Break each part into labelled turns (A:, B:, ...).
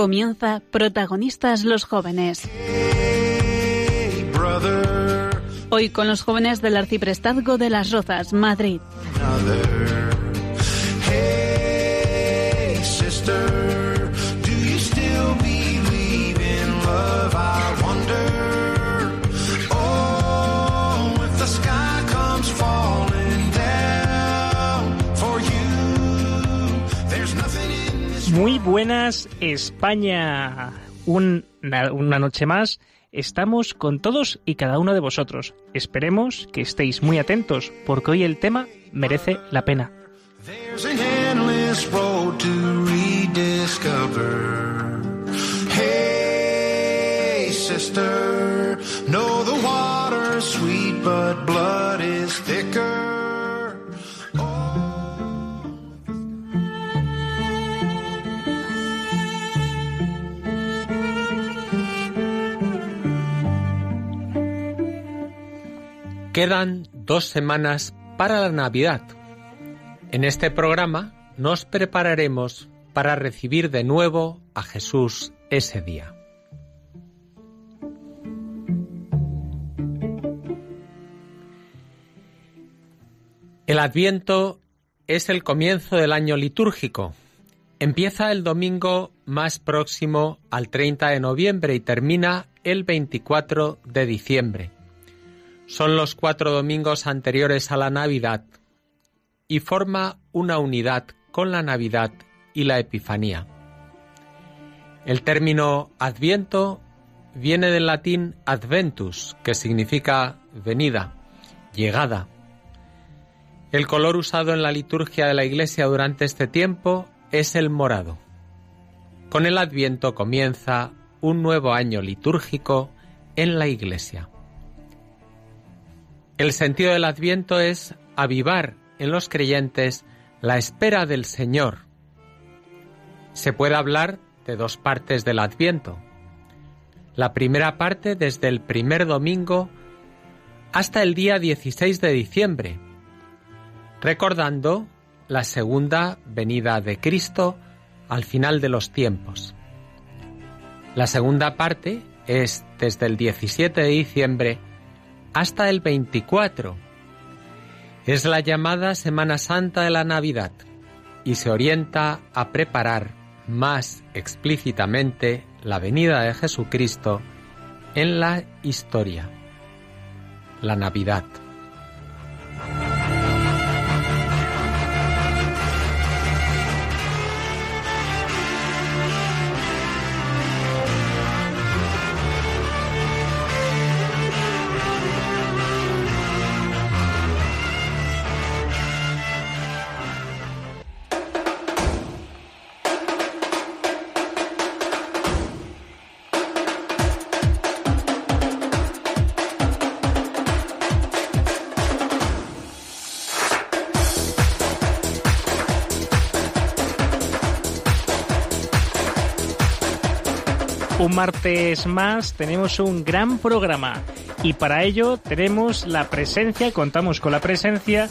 A: Comienza Protagonistas los Jóvenes. Hoy con los jóvenes del Arciprestazgo de las Rozas, Madrid.
B: Muy buenas, España. Un- una, noche más. Estamos con todos y cada uno de vosotros. Esperemos que estéis muy atentos porque hoy el tema merece la pena.
C: The sweet, but
D: Quedan dos semanas para la Navidad. En este programa nos prepararemos para recibir de nuevo a Jesús ese día. El Adviento es el comienzo del año litúrgico. Empieza el domingo más próximo al 30 de noviembre y termina el 24 de diciembre son los cuatro domingos anteriores a la Navidad y forma una unidad con la Navidad y la Epifanía. El término Adviento viene del latín adventus, que significa venida, llegada. El color usado en la liturgia de la Iglesia durante este tiempo es el morado. Con el Adviento comienza un nuevo año litúrgico en la Iglesia. El sentido del Adviento es avivar en los creyentes la espera del Señor. Se puede hablar de dos partes del Adviento. La primera parte desde el primer domingo hasta el día 16 de diciembre, recordando la segunda venida de Cristo al final de los tiempos. La segunda parte es desde el 17 de diciembre hasta el 24. Es la llamada Semana Santa de la Navidad y se orienta a preparar más explícitamente la venida de Jesucristo en la historia, la Navidad.
B: Un martes más tenemos un gran programa y para ello tenemos la presencia, contamos con la presencia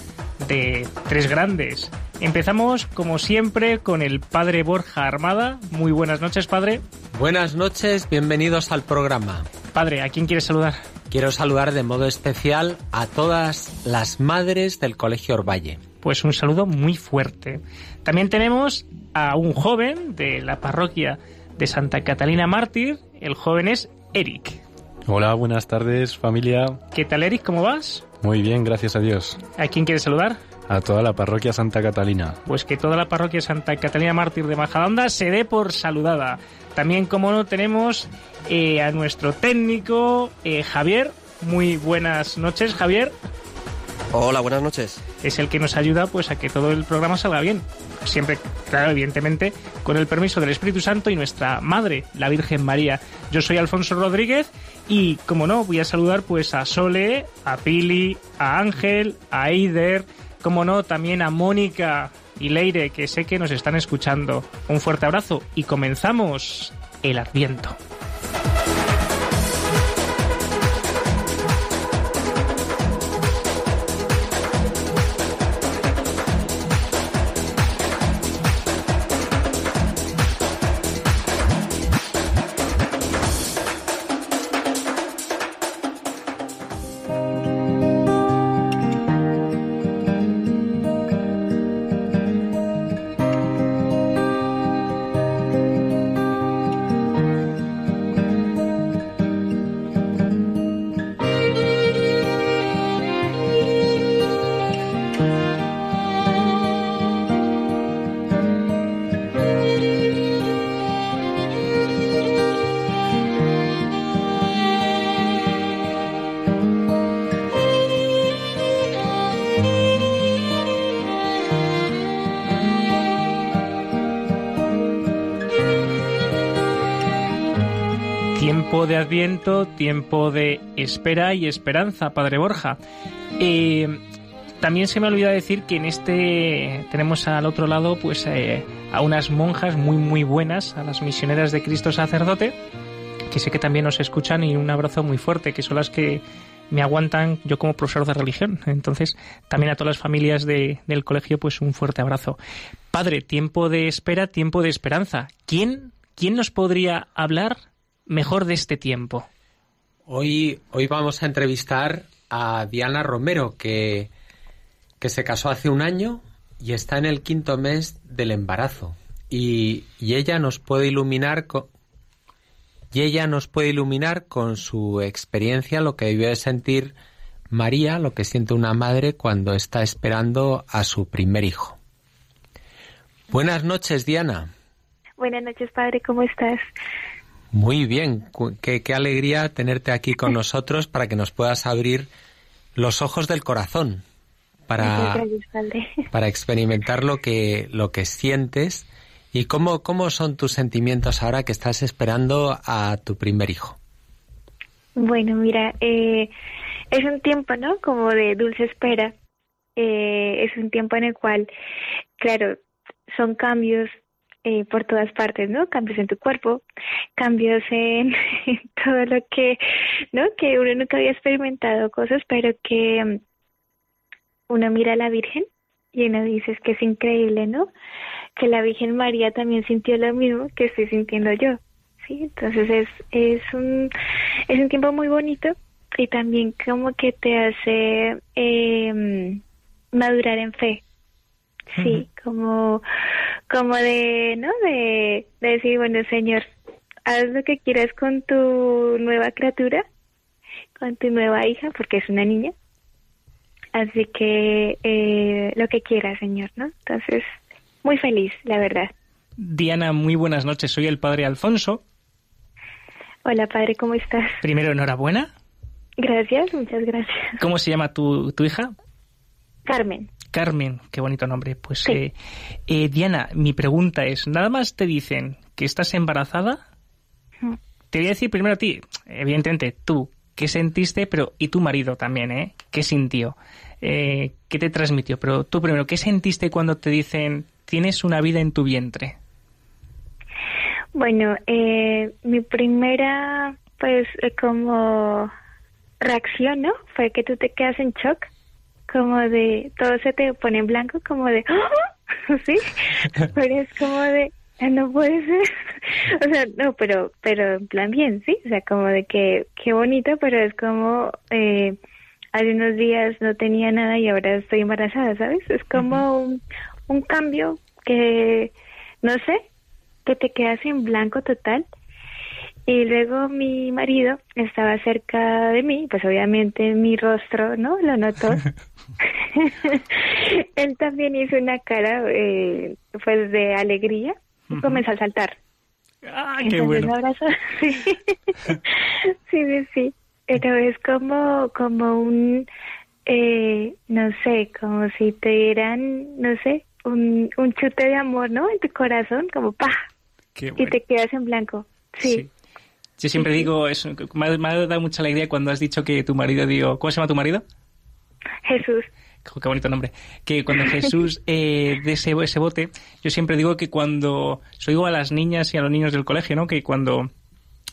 B: de tres grandes. Empezamos como siempre con el padre Borja Armada. Muy buenas noches, padre.
D: Buenas noches, bienvenidos al programa.
B: Padre, ¿a quién quieres saludar?
D: Quiero saludar de modo especial a todas las madres del Colegio Orvalle.
B: Pues un saludo muy fuerte. También tenemos a un joven de la parroquia de Santa Catalina Mártir. El joven es Eric.
E: Hola, buenas tardes familia.
B: ¿Qué tal, Eric? ¿Cómo vas?
E: Muy bien, gracias a Dios.
B: ¿A quién quieres saludar?
E: A toda la parroquia Santa Catalina.
B: Pues que toda la parroquia Santa Catalina Mártir de Majadahonda se dé por saludada. También, como no, tenemos eh, a nuestro técnico eh, Javier. Muy buenas noches, Javier.
F: Hola, buenas noches.
B: Es el que nos ayuda pues a que todo el programa salga bien. Siempre, claro, evidentemente, con el permiso del Espíritu Santo y nuestra Madre, la Virgen María. Yo soy Alfonso Rodríguez y, como no, voy a saludar pues a Sole, a Pili, a Ángel, a Eider, como no, también a Mónica y Leire, que sé que nos están escuchando. Un fuerte abrazo y comenzamos el Adviento. De Adviento, tiempo de espera y esperanza, Padre Borja. Eh, también se me olvida decir que en este tenemos al otro lado pues eh, a unas monjas muy muy buenas, a las misioneras de Cristo sacerdote, que sé que también nos escuchan y un abrazo muy fuerte, que son las que me aguantan yo como profesor de religión. Entonces, también a todas las familias de- del colegio, pues un fuerte abrazo. Padre, tiempo de espera, tiempo de esperanza. ¿Quién, quién nos podría hablar mejor de este tiempo?
D: Hoy, hoy vamos a entrevistar a Diana Romero, que, que se casó hace un año y está en el quinto mes del embarazo. Y, y ella nos puede iluminar con, y ella nos puede iluminar con su experiencia lo que debe sentir María, lo que siente una madre cuando está esperando a su primer hijo. Buenas noches, Diana.
G: Buenas noches, padre, ¿cómo estás?
D: Muy bien, qué, qué alegría tenerte aquí con nosotros para que nos puedas abrir los ojos del corazón para, para experimentar lo que, lo que sientes y cómo, cómo son tus sentimientos ahora que estás esperando a tu primer hijo.
G: Bueno, mira, eh, es un tiempo, ¿no? Como de dulce espera. Eh, es un tiempo en el cual, claro, son cambios eh, por todas partes, ¿no? Cambios en tu cuerpo, cambios en, todo lo que, ¿no? Que uno nunca había experimentado cosas, pero que mm, uno mira a la Virgen y uno dice es que es increíble, ¿no? Que la Virgen María también sintió lo mismo que estoy sintiendo yo. Sí, entonces es, es un es un tiempo muy bonito y también como que te hace eh, madurar en fe. Sí, como como de, ¿no? De, de decir, bueno, Señor, haz lo que quieras con tu nueva criatura, con tu nueva hija, porque es una niña. Así que eh, lo que quieras, Señor, ¿no? Entonces, muy feliz, la verdad.
B: Diana, muy buenas noches. Soy el padre Alfonso.
G: Hola, padre, ¿cómo estás?
B: Primero, enhorabuena.
G: Gracias, muchas gracias.
B: ¿Cómo se llama tu, tu hija?
G: Carmen.
B: Carmen, qué bonito nombre. Pues
G: Sí.
B: eh, eh, Diana, mi pregunta es, nada más te dicen que estás embarazada,
G: Mm.
B: te voy a decir primero a ti, evidentemente tú, ¿qué sentiste? Pero y tu marido también, ¿eh? ¿Qué sintió? Eh, ¿Qué te transmitió? Pero tú primero, ¿qué sentiste cuando te dicen tienes una vida en tu vientre?
G: Bueno, eh, mi primera, pues, eh, como reacción, ¿no? Fue que tú te quedas en shock, como de, todo se te pone en blanco, como de, ¡Ah! ¿sí? Pero es como de, "Ah, no puede ser. o sea, no, pero, pero en plan bien, ¿sí? O sea, como de que, qué bonito, pero es como, eh, hace unos días no tenía nada y ahora estoy embarazada, ¿sabes? Es como un, un cambio que, no sé, que te quedas en blanco total. Y luego mi marido estaba cerca de mí, pues obviamente mi rostro, ¿no? Lo notó. Él también hizo una cara, eh, pues, de alegría y comenzó a saltar.
B: ¡Ah, qué
G: Entonces
B: bueno!
G: Sí. sí, sí, sí. Pero es como, como un, eh, no sé, como si te dieran, no sé, un, un chute de amor, ¿no? En tu corazón, como pa,
B: Qué
G: y
B: bueno.
G: te quedas en blanco. Sí.
B: Sí. Yo siempre digo, eso, me, ha, me ha dado mucha alegría cuando has dicho que tu marido, digo, ¿cómo se llama tu marido?
G: Jesús.
B: qué bonito nombre, que cuando Jesús eh, de ese, ese bote, yo siempre digo que cuando, soy digo a las niñas y a los niños del colegio, ¿no? Que cuando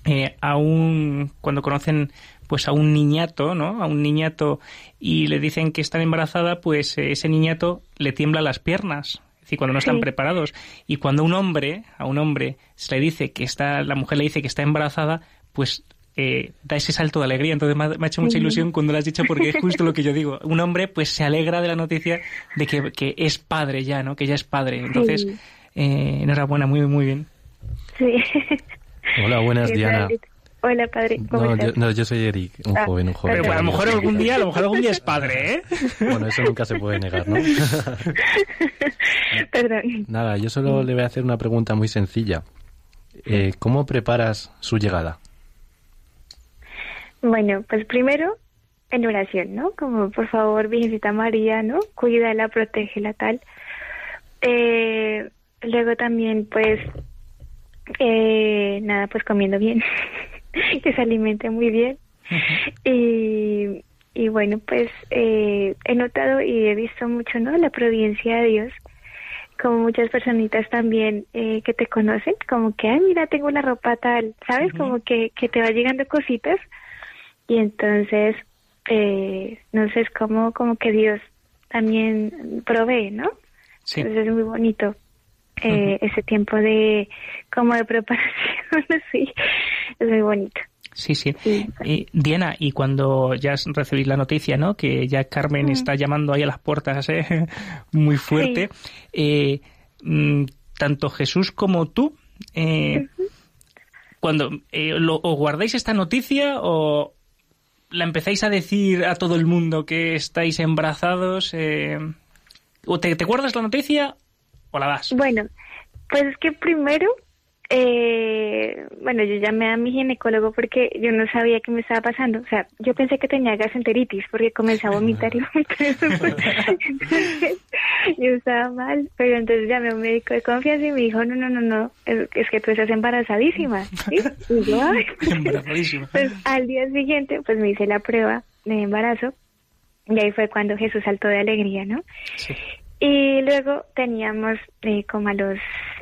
B: eh, a un, cuando conocen pues a un niñato, ¿no? A un niñato y le dicen que está embarazada, pues eh, ese niñato le tiembla las piernas. Es decir, cuando no están preparados. Y cuando un hombre, a un hombre, se le dice que está, la mujer le dice que está embarazada, pues eh, da ese salto de alegría. Entonces me ha, hecho mucha ilusión cuando lo has dicho porque es justo lo que yo digo. Un hombre pues se alegra de la noticia de que, que es padre ya, ¿no? Que ya es padre. Entonces, eh, enhorabuena, muy, muy bien.
G: Sí.
E: Hola, buenas, Diana.
G: Hola, padre.
E: no, yo, no, yo, soy Eric, un
G: ah,
E: joven, un joven.
B: Pero a lo mejor algún día, a lo mejor algún día es padre, ¿eh?
E: Bueno, eso nunca se puede negar, ¿no?
G: Perdón.
E: Nada, yo solo le voy a hacer una pregunta muy sencilla. Eh, ¿Cómo preparas su llegada?
G: Bueno, pues primero en oración, ¿no? Como por favor, Virgencita María, ¿no? Cuídala, protégela, tal. Eh, luego también, pues, eh, nada, pues comiendo bien, que se alimente muy bien. y, y bueno, pues eh, he notado y he visto mucho, ¿no? La providencia de Dios como muchas personitas también eh, que te conocen, como que, ay, mira, tengo la ropa tal, ¿sabes? Como que, que te va llegando cositas y entonces, eh, no sé, es como, como que Dios también provee, ¿no?
B: Sí.
G: Entonces es muy bonito eh, ese tiempo de, como de preparación, sí, es muy bonito.
B: Sí, sí. Diana, y cuando ya recibís la noticia, ¿no? Que ya Carmen está llamando ahí a las puertas, ¿eh? Muy fuerte. Eh, mm, tanto Jesús como tú, eh, cuando lo, ¿os guardáis esta noticia o, la empezáis a decir a todo el mundo que estáis embarazados? ¿O te, te guardas la noticia o la das?
G: Bueno, pues es que primero eh, bueno, yo llamé a mi ginecólogo porque yo no sabía qué me estaba pasando. O sea, yo pensé que tenía gastroenteritis porque comencé a vomitar y yo estaba mal, pero entonces llamé a un médico de confianza y me dijo, no, no, no, no, es, que tú estás embarazadísima. ¿sí? Y yo,
B: embarazadísima.
G: Pues al día siguiente, pues me hice la prueba de embarazo y ahí fue cuando Jesús saltó de alegría, ¿no? Sí. Y luego teníamos, eh, como a los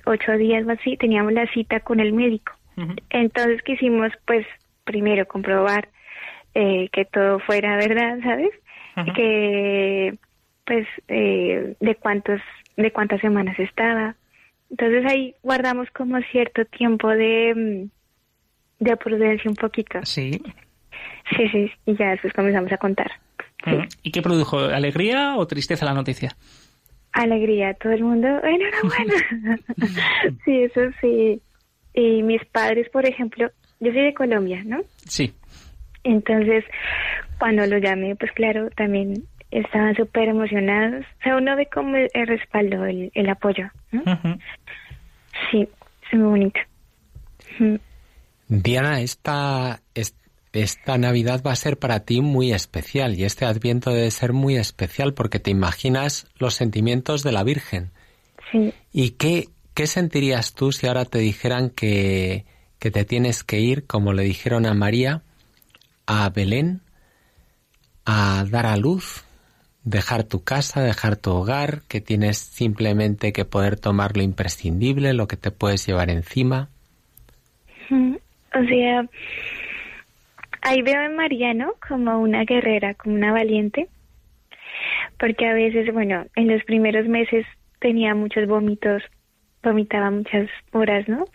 G: ocho días o así, teníamos la cita con el médico. Entonces quisimos, pues, primero comprobar eh, que todo fuera verdad, ¿sabes? Que, pues, eh, de cuántos, de cuántas semanas estaba. Entonces ahí guardamos como cierto tiempo de, mm, de prudencia un poquito.
B: Sí.
G: Sí, sí, y ya después comenzamos a contar.
B: ¿Y qué produjo? ¿Alegría o tristeza la noticia?
G: Alegría, todo el mundo, enhorabuena. sí, eso sí. Y mis padres, por ejemplo, yo soy de Colombia, ¿no?
B: Sí.
G: Entonces, cuando lo llamé, pues claro, también estaban súper emocionados. O sea, uno ve como el, respaldo, el, el apoyo. ¿no? Sí, es muy bonito.
D: Diana, esta, esta esta Navidad va a ser para ti muy especial y este Adviento debe ser muy especial porque te imaginas los sentimientos de la Virgen.
G: Sí.
D: ¿Y qué, qué sentirías tú si ahora te dijeran que, que te tienes que ir, como le dijeron a María, a Belén, a dar a luz, dejar tu casa, dejar tu hogar, que tienes simplemente que poder tomar lo imprescindible, lo que te puedes llevar encima?
G: O sea, ahí veo a Mariano como una guerrera, como una valiente, porque a veces, bueno, en los primeros meses tenía muchos vómitos, vomitaba muchas horas, ¿no?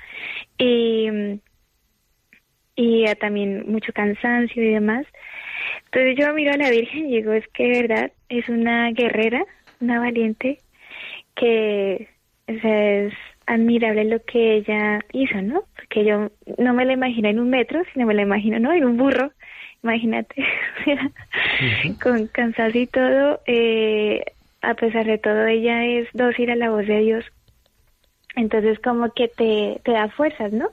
G: Y, y también mucho cansancio y demás. Entonces yo miro a la Virgen y digo, es que de verdad es una guerrera, una valiente, que es admirable lo que ella hizo, ¿no? Porque yo no me la imagino en un metro, sino me la imagino, ¿no? En un burro, imagínate, con cansancio y todo, eh, a pesar de todo, ella es dócil a la voz de Dios. Entonces como que te, te da fuerzas, ¿no?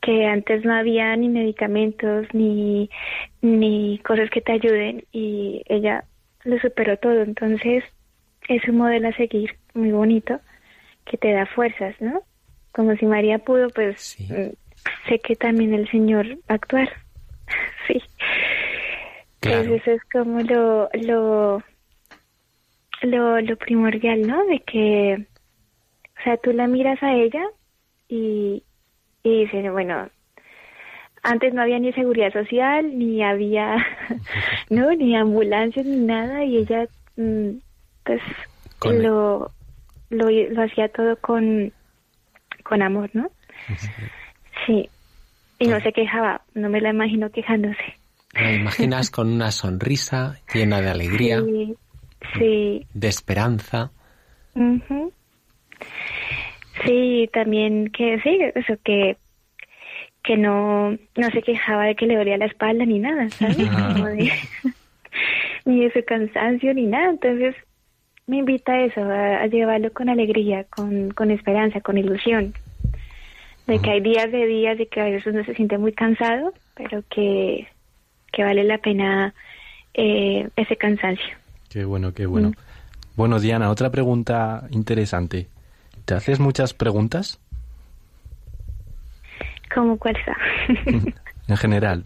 G: Que antes no había ni medicamentos, ni, ni cosas que te ayuden, y ella lo superó todo. Entonces es un modelo a seguir, muy bonito que te da fuerzas, ¿no? Como si María pudo, pues mm, sé que también el Señor va a actuar. sí. Entonces eso es como lo, lo, lo, lo primordial, ¿no? De que, o sea, tú la miras a ella y, y dices, bueno, antes no había ni seguridad social, ni había, no, ni ambulancias, ni nada, y ella, mm, pues,
D: Con-
G: lo, lo, lo hacía todo con, con amor, ¿no? Sí. Y no se quejaba, no me la imagino quejándose.
D: ¿Me imaginas con una sonrisa llena de alegría,
G: Sí, sí.
D: de esperanza?
G: Sí, también que sí, eso que que no no se quejaba de que le dolía la espalda ni nada, ¿sabes? De- ni de su cansancio ni nada. Entonces me invita a eso, a, a llevarlo con alegría, con, con esperanza, con ilusión. De que hay días de días y que a veces uno se siente muy cansado, pero que, que vale la pena eh, ese cansancio.
E: Qué bueno, qué bueno. Bueno, Diana, otra pregunta interesante. ¿Te haces muchas preguntas?
G: ¿Cómo cuál está?
E: En general.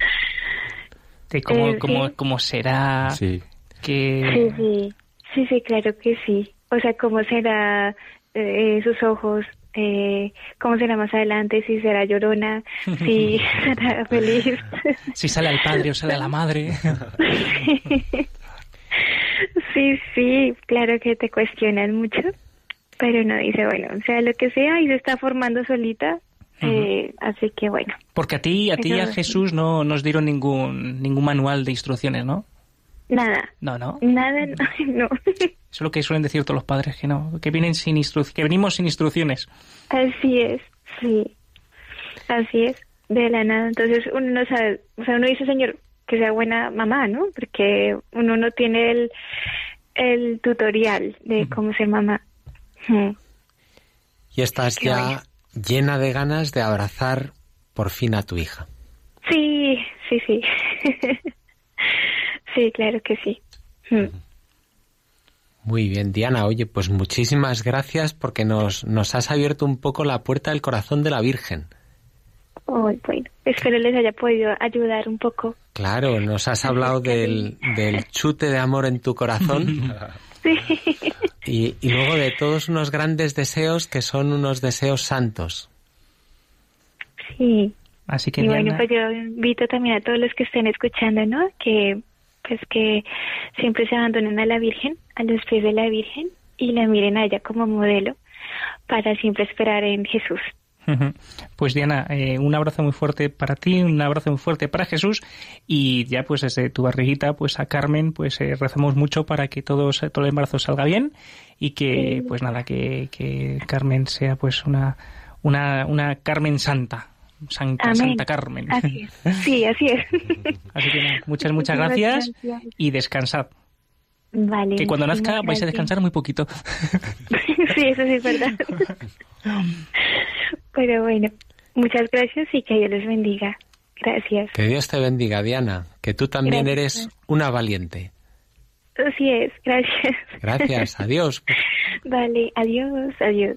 B: De cómo,
G: Eh,
B: cómo,
G: sí.
B: cómo será
E: Sí.
B: que...
G: Sí, sí, sí, sí, claro que sí. O sea, cómo será eh, sus ojos, eh, cómo será más adelante, si será llorona, si será feliz.
B: Si sale al padre o sale a la madre.
G: sí, sí, claro que te cuestionan mucho, pero no dice, bueno, o sea, lo que sea, y se está formando solita, eh, así que bueno.
B: Porque a ti, a ti y a Jesús no nos dieron ningún, ningún manual de instrucciones, ¿no?
G: Nada,
B: No, no.
G: nada, no, no.
B: Eso es lo que suelen decir todos los padres, que no, que vienen sin que venimos sin instrucciones.
G: Así es, sí. Así es, de la nada. Entonces uno no sabe, o sea, uno dice, Señor, que sea buena mamá, ¿no? Porque uno no tiene el, el tutorial de cómo ser mamá.
D: Y estás
G: Qué
D: ya llena de ganas de abrazar por fin a tu hija.
G: Sí, sí, sí. sí, claro que sí. Mm.
D: Muy bien, Diana. Oye, pues muchísimas gracias porque nos, nos has abierto un poco la puerta del corazón de la Virgen.
G: Ay, bueno, espero les haya podido ayudar un poco.
D: Claro, nos has hablado del, del chute de amor en tu corazón
G: Sí.
D: y, y luego de todos unos grandes deseos que son unos deseos santos.
G: sí.
B: Así que
G: y bueno,
B: Diana,
G: pues yo invito también a todos los que estén escuchando, ¿no? Que pues que siempre se abandonen a la Virgen, a los pies de la Virgen y la miren a ella como modelo para siempre esperar en Jesús.
B: Pues Diana, eh, un abrazo muy fuerte para ti, un abrazo muy fuerte para Jesús y ya pues desde tu barriguita pues a Carmen pues eh, rezamos mucho para que todo, se- todo el embarazo salga bien y que pues nada, que, que Carmen sea pues una, una, una Carmen santa, Santa,
G: Amén.
B: Santa Carmen.
G: Así es. Sí, así es.
B: Así que muchas, muchas gracias
G: gracias.
B: y descansad.
G: Vale.
B: Que cuando nazca
G: muchísimas
B: vais a
G: gracias.
B: descansar muy poquito.
G: sí, eso sí es verdad. Pero bueno, muchas gracias y que Dios les bendiga. Gracias.
D: Que Dios te bendiga, Diana, que tú también
G: Gracias.
D: eres una valiente.
G: Así es, gracias.
D: Gracias, adiós.
G: Vale, adiós, adiós.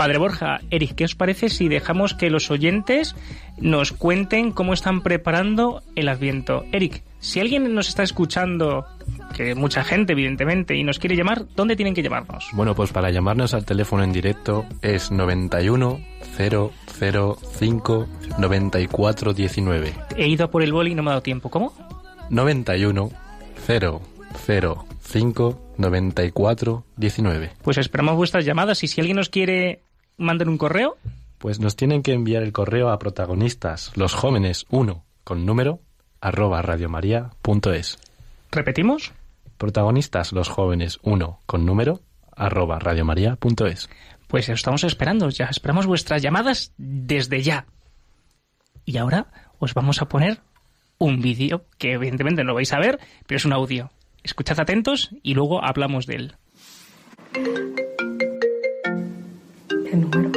B: Padre Borja, Eric, ¿qué os parece si dejamos que los oyentes nos cuenten cómo están preparando el Adviento? Eric, si alguien nos está escuchando, que mucha gente evidentemente, y nos quiere llamar, ¿dónde tienen que llamarnos?
E: Bueno, pues para llamarnos al teléfono en directo es 91 005 94 19.
B: He ido a por el boli y no me ha dado tiempo. ¿Cómo?
E: 91 005 94 19.
B: Pues esperamos vuestras llamadas y si alguien nos quiere mandar un correo,
E: Pues nos tienen que enviar el correo a protagonistas, los jóvenes 1 con número arroba radiomaria.es.
B: repetimos.
E: Protagonistas, los jóvenes 1 con número arroba radiomaria.es.
B: Pues estamos esperando, ya esperamos vuestras llamadas desde ya. Y ahora os vamos a poner un vídeo que evidentemente no vais a ver, pero es un audio. Escuchad atentos y luego hablamos de él.
H: ¿El número?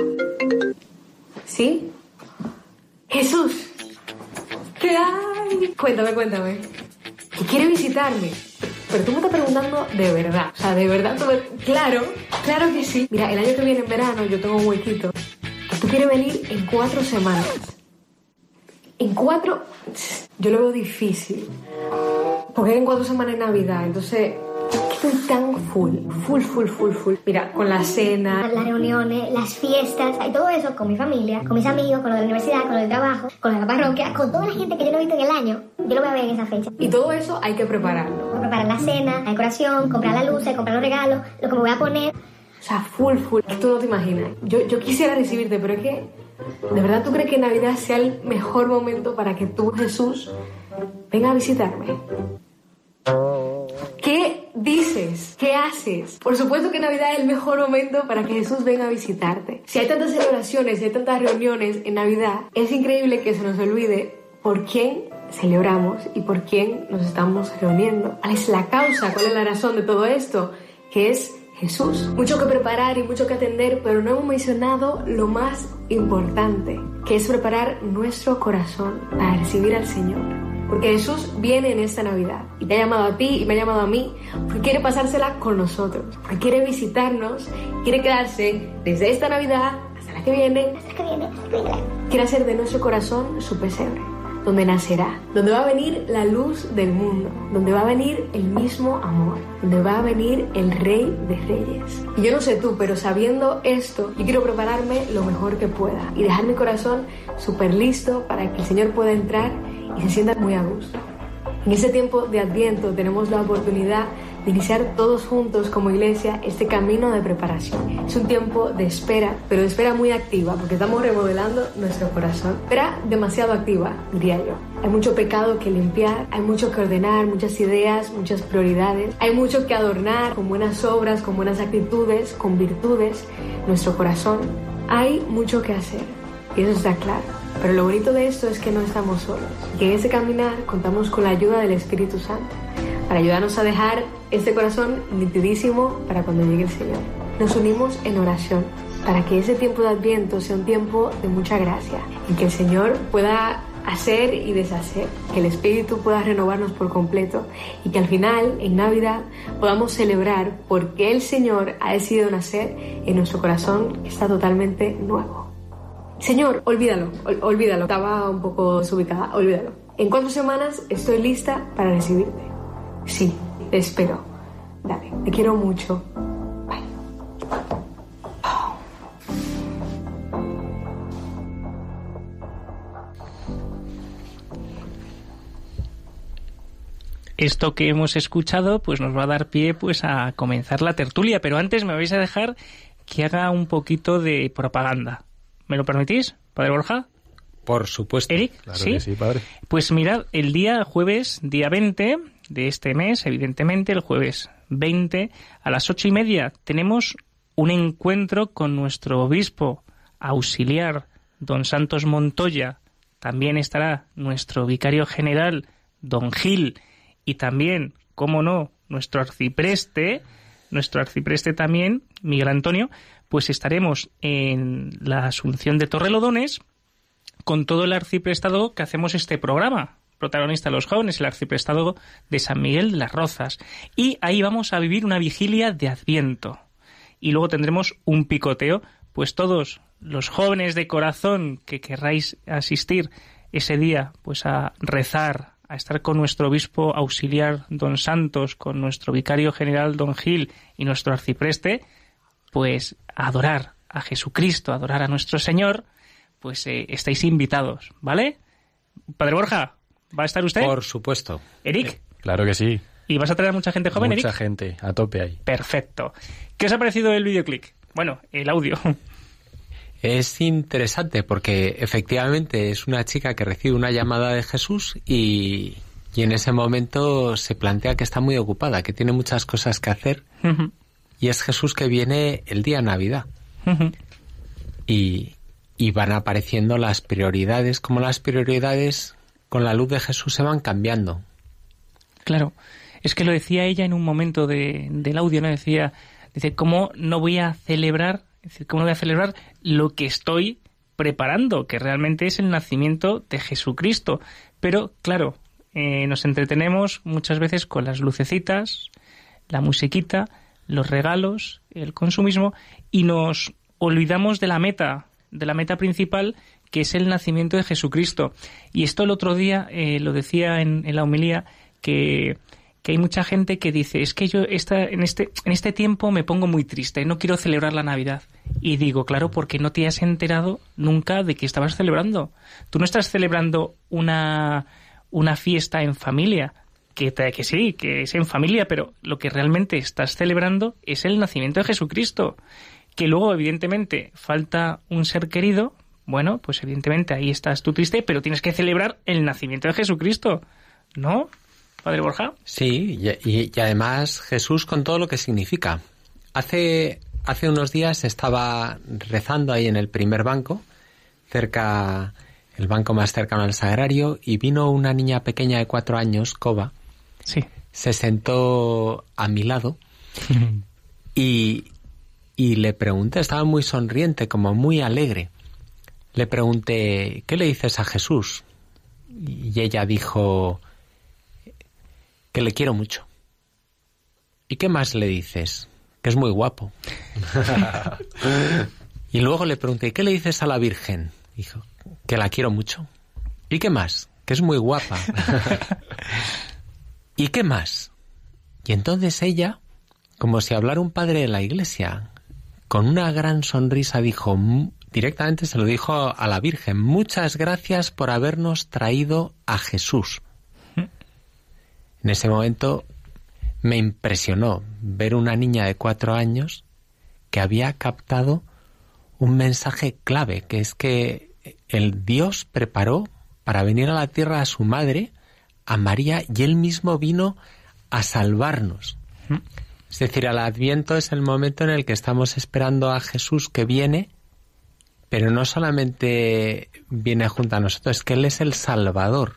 H: ¿Sí? Jesús, ¿qué ay, cuéntame, cuéntame. Que quiere visitarme. Pero tú me estás preguntando de verdad. O sea, de verdad, tú claro, claro que sí. Mira, el año que viene en verano yo tengo un huequito. Tú quieres venir en cuatro semanas. En cuatro, yo lo veo difícil. Porque en cuatro semanas es Navidad, entonces estoy tan full, full, full, full, full. Mira, con la cena,
I: las reuniones, las fiestas, y todo eso con mi familia, con mis amigos, con los de la universidad, con los del trabajo, con la parroquia, con toda la gente que yo no he visto en el año, yo lo voy a ver en esa fecha.
H: y todo eso hay que prepararlo.
I: Voy a preparar la cena, la decoración, comprar las luces, comprar los regalos, lo que me voy a poner.
H: O sea, full, full. Tú no te imaginas. Yo, yo quisiera recibirte, pero es que, ¿de verdad tú crees que Navidad sea el mejor momento para que tú, Jesús, venga a visitarme? ¿Qué dices? ¿Qué haces? Por supuesto que Navidad es el mejor momento para que Jesús venga a visitarte. Si hay tantas celebraciones, si hay tantas reuniones en Navidad, es increíble que se nos olvide por quién celebramos y por quién nos estamos reuniendo. ¿Cuál es la causa? ¿Cuál es la razón de todo esto? Que es Jesús. Mucho que preparar y mucho que atender, pero no hemos mencionado lo más importante, que es preparar nuestro corazón para recibir al Señor. Porque Jesús viene en esta Navidad y te ha llamado a ti y me ha llamado a mí porque quiere pasársela con nosotros, porque quiere visitarnos, quiere quedarse desde esta Navidad hasta la que viene,
I: Hasta que viene, hasta que viene.
H: quiere hacer de nuestro corazón su pesebre, donde nacerá, donde va a venir la luz del mundo, donde va a venir el mismo amor, donde va a venir el Rey de Reyes. Y yo no sé tú, pero sabiendo esto, yo quiero prepararme lo mejor que pueda y dejar mi corazón súper listo para que el Señor pueda entrar y se sienta muy a gusto. En este tiempo de Adviento tenemos la oportunidad de iniciar todos juntos como iglesia este camino de preparación. Es un tiempo de espera, pero de espera muy activa, porque estamos remodelando nuestro corazón. Espera demasiado activa, diría yo. Hay mucho pecado que limpiar, hay mucho que ordenar, muchas ideas, muchas prioridades. Hay mucho que adornar con buenas obras, con buenas actitudes, con virtudes, nuestro corazón. Hay mucho que hacer, y eso está claro. Pero lo bonito de esto es que no estamos solos, y que en ese caminar contamos con la ayuda del Espíritu Santo para ayudarnos a dejar este corazón nitidísimo para cuando llegue el Señor. Nos unimos en oración para que ese tiempo de Adviento sea un tiempo de mucha gracia y que el Señor pueda hacer y deshacer, que el Espíritu pueda renovarnos por completo y que al final, en Navidad, podamos celebrar porque el Señor ha decidido nacer en nuestro corazón que está totalmente nuevo. Señor, olvídalo, ol- olvídalo. Estaba un poco desubicada, olvídalo. En cuatro semanas estoy lista para recibirte. Sí, espero. Dale, te quiero mucho. Bye.
B: Esto que hemos escuchado pues nos va a dar pie pues a comenzar la tertulia, pero antes me vais a dejar que haga un poquito de propaganda. ¿Me lo permitís, Padre Borja?
D: Por supuesto.
B: Eric,
E: Claro
B: ¿sí?
E: que sí, padre.
B: Pues mirad, el día jueves, día 20 de este mes, evidentemente, el jueves 20, a las ocho y media, tenemos un encuentro con nuestro obispo auxiliar, don Santos Montoya. También estará nuestro vicario general, don Gil, y también, cómo no, nuestro arcipreste, nuestro arcipreste también, Miguel Antonio, pues estaremos en la Asunción de Torrelodones con todo el arciprestado que hacemos este programa. Protagonista los jóvenes, el arciprestado de San Miguel de las Rozas. Y ahí vamos a vivir una vigilia de Adviento. Y luego tendremos un picoteo, pues todos los jóvenes de corazón que querráis asistir ese día, pues a rezar, a estar con nuestro obispo auxiliar, don Santos, con nuestro vicario general, don Gil, y nuestro arcipreste, pues adorar a Jesucristo, adorar a nuestro Señor, pues eh, estáis invitados, ¿vale? Padre Borja, ¿va a estar usted?
D: Por supuesto.
B: Eric,
E: Claro que sí.
B: ¿y vas a traer a mucha gente joven,
E: Mucha
B: Eric?
E: gente, a tope ahí.
B: Perfecto. ¿Qué os ha parecido el videoclip? Bueno, el audio.
D: Es interesante porque efectivamente es una chica que recibe una llamada de Jesús y, y en ese momento se plantea que está muy ocupada, que tiene muchas cosas que hacer y es Jesús que viene el día Navidad y, y van apareciendo las prioridades, como las prioridades con la luz de Jesús se van cambiando.
B: Claro, es que lo decía ella en un momento de, del audio, ¿no? Decía, dice, ¿cómo no voy a celebrar, cómo no voy a celebrar lo que estoy preparando, que realmente es el nacimiento de Jesucristo? Pero, claro, eh, nos entretenemos muchas veces con las lucecitas, la musiquita, los regalos, el consumismo y nos olvidamos de la meta, de la meta principal que es el nacimiento de Jesucristo. Y esto el otro día eh, lo decía en, la homilía que que hay mucha gente que dice, es que yo esta, en, este, en este tiempo me pongo muy triste, no quiero celebrar la Navidad. Y digo, claro, porque no te has enterado nunca de que estabas celebrando. Tú no estás celebrando una, una fiesta en familia, que, que sí, que es en familia, pero lo que realmente estás celebrando es el nacimiento de Jesucristo. Que luego, evidentemente, falta un ser querido, bueno, pues evidentemente ahí estás tú triste, pero tienes que celebrar el nacimiento de Jesucristo, ¿no? Padre Borja.
D: Sí, y, además Jesús con todo lo que significa. Hace, hace unos días estaba rezando ahí en el primer banco, cerca, el banco más cercano al sagrario, y vino una niña pequeña de cuatro años, Coba.
B: Sí.
D: Se sentó a mi lado y, y le pregunté, estaba muy sonriente, como muy alegre. Le pregunté, ¿qué le dices a Jesús? Y ella dijo, que le quiero mucho. ¿Y qué más le dices? Que es muy guapo. y luego le pregunté, ¿qué le dices a la Virgen? Dijo, que la quiero mucho. ¿Y qué más? Que es muy guapa. ¿Y qué más? Y entonces ella, como si hablara un padre de la iglesia, con una gran sonrisa dijo, directamente se lo dijo a la Virgen, muchas gracias por habernos traído a Jesús. En ese momento me impresionó ver una niña de cuatro años que había captado un mensaje clave, que es que el Dios preparó para venir a la tierra a su madre, a María, y él mismo vino a salvarnos. Es decir, al adviento es el momento en el que estamos esperando a Jesús que viene, pero no solamente viene junto a nosotros, es que Él es el Salvador,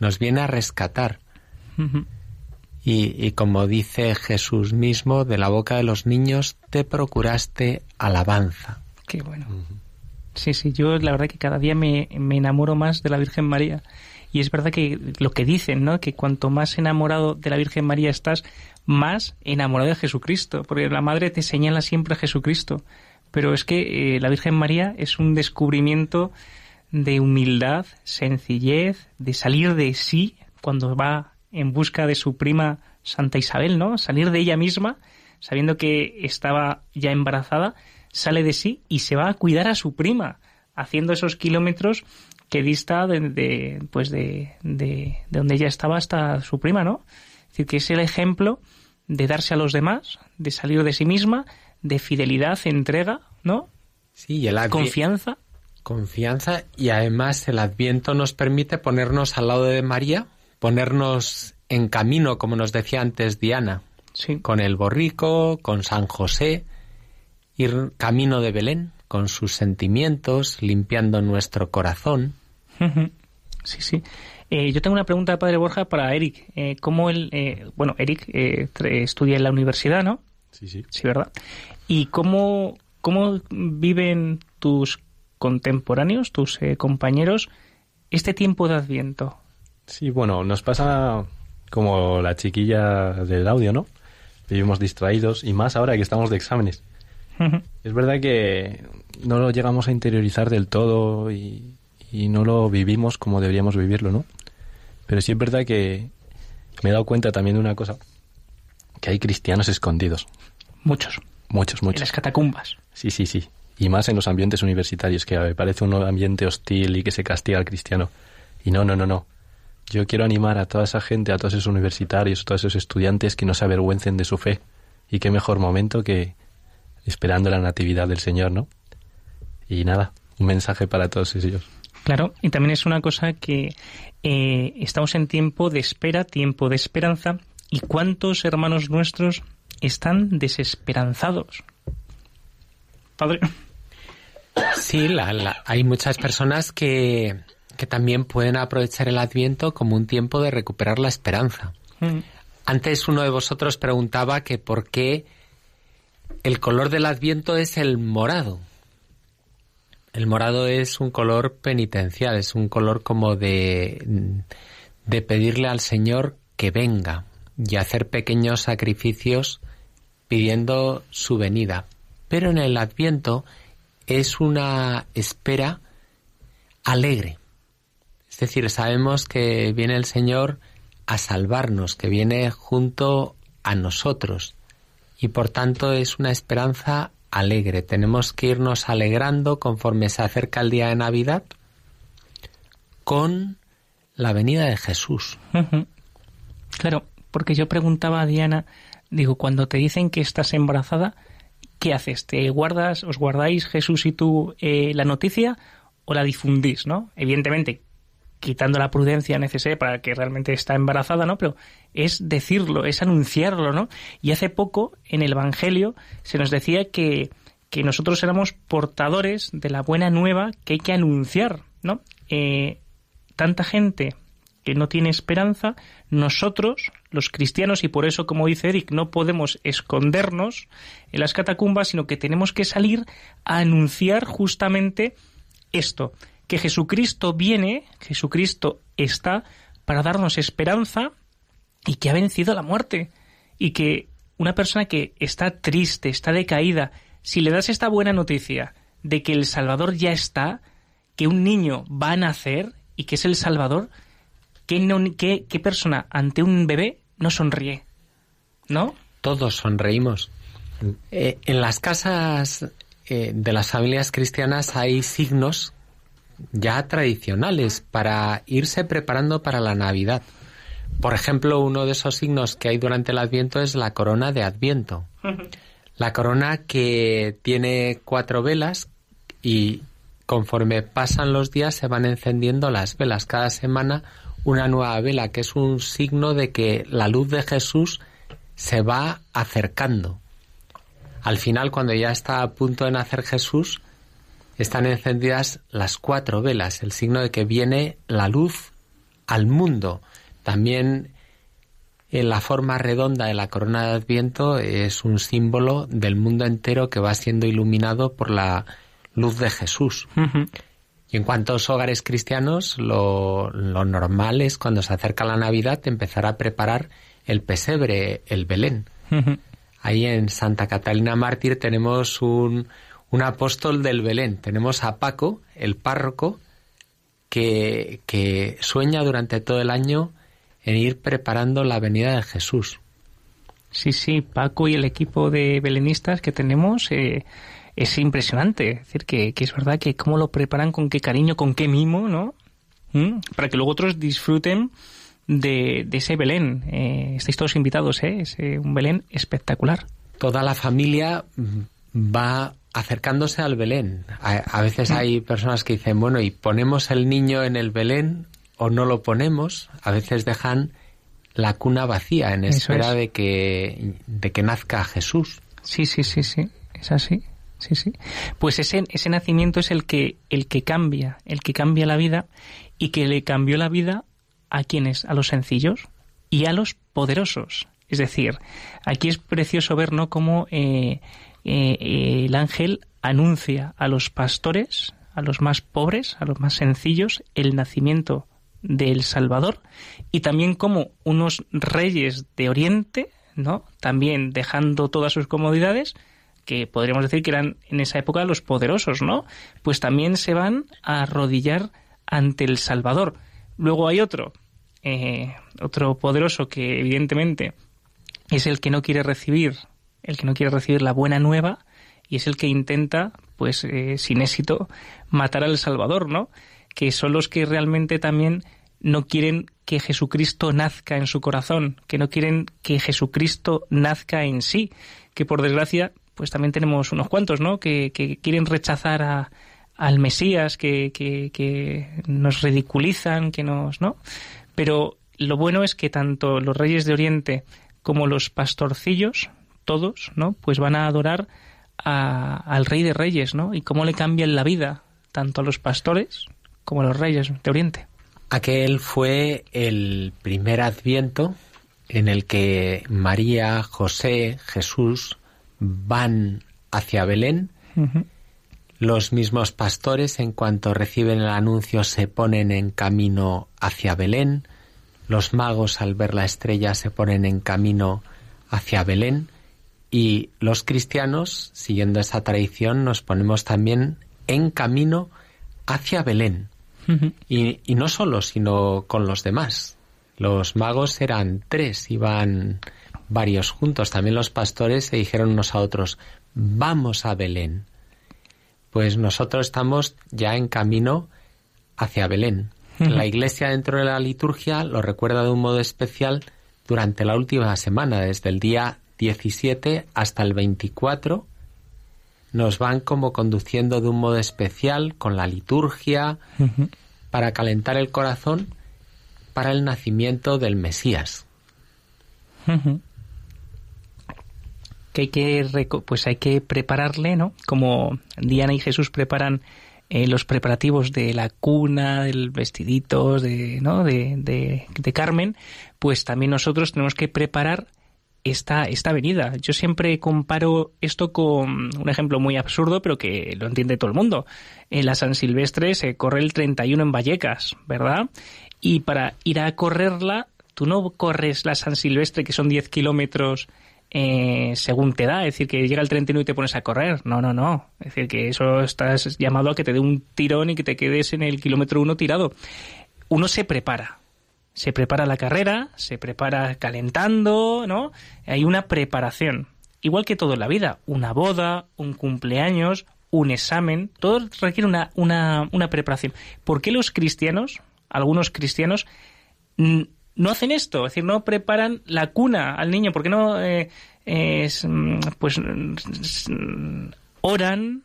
D: nos viene a rescatar y, como dice Jesús mismo, de la boca de los niños te procuraste alabanza.
B: Qué bueno. Sí, sí, yo la verdad que cada día me, me, enamoro más de la Virgen María. Y es verdad que lo que dicen, ¿no? Que cuanto más enamorado de la Virgen María estás, más enamorado de Jesucristo. Porque la Madre te señala siempre a Jesucristo. Pero es que eh, la Virgen María es un descubrimiento de humildad, sencillez, de salir de sí cuando va en busca de su prima Santa Isabel, ¿no? Salir de ella misma, sabiendo que estaba ya embarazada, sale de sí y se va a cuidar a su prima, haciendo esos kilómetros que dista de, pues de, de, donde ella estaba hasta su prima, ¿no? Es decir, que es el ejemplo de darse a los demás, de salir de sí misma, de fidelidad, entrega, ¿no?
D: Sí, y el
B: confianza.
D: Confianza y además el Adviento nos permite ponernos al lado de María, ponernos en camino, como nos decía antes Diana, con el borrico, con San José, ir camino de Belén, con sus sentimientos, limpiando nuestro corazón.
B: Sí, sí. Eh, yo tengo una pregunta, Padre Borja, para Eric. Eh, ¿Cómo él, eh, bueno, Eric eh, estudia en la universidad, ¿no?
E: Sí, sí.
B: Sí, ¿verdad? ¿Y cómo, cómo viven tus contemporáneos, tus compañeros, este tiempo de Adviento?
E: Sí, bueno, nos pasa como la chiquilla del audio, ¿no? Vivimos distraídos y más ahora que estamos de exámenes. Es verdad que no lo llegamos a interiorizar del todo y, no lo vivimos como deberíamos vivirlo, ¿no? Pero sí es verdad que me he dado cuenta también de una cosa, que hay cristianos escondidos.
B: Muchos.
E: Muchos, muchos. En
B: las catacumbas.
E: Sí, sí, sí. Y más en los ambientes universitarios, que me parece un ambiente hostil y que se castiga al cristiano. Y no, no, no, no. Yo quiero animar a toda esa gente, a todos esos universitarios, a todos esos estudiantes que no se avergüencen de su fe. Y qué mejor momento que esperando la natividad del Señor, ¿no? Y nada, un mensaje para todos ellos.
B: Claro, y también es una cosa que eh, estamos en tiempo de espera, tiempo de esperanza, y cuántos hermanos nuestros están desesperanzados. Padre.
D: Sí, hay muchas personas que, que también pueden aprovechar el Adviento como un tiempo de recuperar la esperanza. Mm. Antes uno de vosotros preguntaba que por qué el color del Adviento es el morado. El morado es un color penitencial, es un color como de, de pedirle al Señor que venga y hacer pequeños sacrificios pidiendo su venida. Pero en el Adviento es una espera alegre. Es decir, sabemos que viene el Señor a salvarnos, que viene junto a nosotros. Y por tanto es una esperanza alegre. Tenemos que irnos alegrando conforme se acerca el día de Navidad con la venida de Jesús.
B: Claro, porque yo preguntaba a Diana, digo, cuando te dicen que estás embarazada, ¿qué haces? ¿Te guardas, os guardáis Jesús y tú eh, la noticia o la difundís, no? Evidentemente, quitando la prudencia necesaria para que realmente está embarazada, ¿no? Pero es decirlo, es anunciarlo, ¿no? Y hace poco en el Evangelio se nos decía que, que nosotros éramos portadores de la buena nueva que hay que anunciar, ¿no? Eh, tanta gente que no tiene esperanza, nosotros, los cristianos, y por eso, como dice Eric, no podemos escondernos en las catacumbas, sino que tenemos que salir a anunciar justamente esto, que Jesucristo viene, Jesucristo está para darnos esperanza y que ha vencido la muerte. Y que una persona que está triste, está decaída, si le das esta buena noticia de que el Salvador ya está, que un niño va a nacer y que es el Salvador, ¿qué, qué, persona ante un bebé no sonríe? ¿No?
D: Todos sonreímos. Eh, en las casas eh, de las familias cristianas hay signos ya tradicionales para irse preparando para la Navidad. Por ejemplo, uno de esos signos que hay durante el Adviento es la corona de Adviento. La corona que tiene cuatro velas y conforme pasan los días se van encendiendo las velas. Cada semana una nueva vela, que es un signo de que la luz de Jesús se va acercando. Al final, cuando ya está a punto de nacer Jesús, están encendidas las cuatro velas, el signo de que viene la luz al mundo. También en la forma redonda de la corona de Adviento es un símbolo del mundo entero que va siendo iluminado por la luz de Jesús. Y en cuanto a los hogares cristianos, lo, lo, normal es cuando se acerca la Navidad empezar a preparar el pesebre, el Belén. Ahí en Santa Catalina Mártir tenemos un, un apóstol del Belén. Tenemos a Paco, el párroco, que, que sueña durante todo el año en ir preparando la venida de Jesús.
B: Sí, sí, Paco y el equipo de belenistas que tenemos eh, es impresionante. Es decir, que, es verdad que cómo lo preparan, con qué cariño, con qué mimo, ¿no? ¿Mm? Para que luego otros disfruten de, ese Belén. Eh, estáis todos invitados, ¿eh? Es eh, un Belén espectacular.
D: Toda la familia va acercándose al Belén. A, veces hay personas que dicen, bueno, ¿y ponemos el niño en el Belén o no lo ponemos? A veces dejan la cuna vacía en espera de, que, de que nazca Jesús.
B: Sí, sí, sí, sí, es así. Sí, sí. Pues ese, ese nacimiento es el que, el que cambia, el que cambia la vida y que le cambió la vida a quienes, a los sencillos y a los poderosos. Es decir, aquí es precioso ver, ¿no?, cómo eh, eh, el ángel anuncia a los pastores, a los más pobres, a los más sencillos, el nacimiento del Salvador y también como unos reyes de Oriente, ¿no? También dejando todas sus comodidades, que podríamos decir que eran en esa época los poderosos, ¿no? Pues también se van a arrodillar ante el Salvador. Luego hay otro, eh, otro poderoso que evidentemente es el que no quiere recibir el que no quiere recibir la buena nueva y es el que intenta, pues eh, sin éxito, matar al Salvador, ¿no? Que son los que realmente también no quieren que Jesucristo nazca en su corazón, que no quieren que Jesucristo nazca en sí, que por desgracia, pues también tenemos unos cuantos, ¿no? Que, quieren rechazar a, al Mesías, que, que, que nos ridiculizan, que nos, ¿no? Pero lo bueno es que tanto los reyes de Oriente como los pastorcillos todos, ¿no? Pues van a adorar al Rey de Reyes, ¿no? Y cómo le cambian la vida tanto a los pastores como a los reyes de Oriente.
D: Aquel fue el primer adviento en el que María, José, Jesús van hacia Belén. Los mismos pastores, en cuanto reciben el anuncio, se ponen en camino hacia Belén. Los magos, al ver la estrella, se ponen en camino hacia Belén. Y los cristianos, siguiendo esa tradición, nos ponemos también en camino hacia Belén. y, y no solo, sino con los demás. Los magos eran tres, iban varios juntos. También los pastores se dijeron unos a otros, vamos a Belén. Pues nosotros estamos ya en camino hacia Belén. La iglesia dentro de la liturgia lo recuerda de un modo especial durante la última semana, desde el día 17 hasta el 24. Nos van como conduciendo de un modo especial con la liturgia para calentar el corazón para el nacimiento del Mesías
B: que hay que pues hay que prepararle, ¿no? Como Diana y Jesús preparan eh, los preparativos de la cuna, del vestidito, de, ¿no? De, de, Carmen, pues también nosotros tenemos que preparar esta, esta venida. Yo siempre comparo esto con un ejemplo muy absurdo, pero que lo entiende todo el mundo. En la San Silvestre se corre el 31 en Vallecas, ¿verdad? Y para ir a correrla, tú no corres la San Silvestre, que son 10 kilómetros, eh, según te da, es decir, que llega el 31 y te pones a correr. No, no, no. Es decir, que eso estás llamado a que te dé un tirón y que te quedes en el kilómetro uno tirado. Uno se prepara. Se prepara la carrera, se prepara calentando, ¿no? Hay una preparación. Igual que todo en la vida. Una boda, un cumpleaños, un examen. Todo requiere una, una, una preparación. ¿Por qué los cristianos, algunos cristianos, no hacen esto, es decir, no preparan la cuna al niño, porque no eh, mm, pues mm, oran,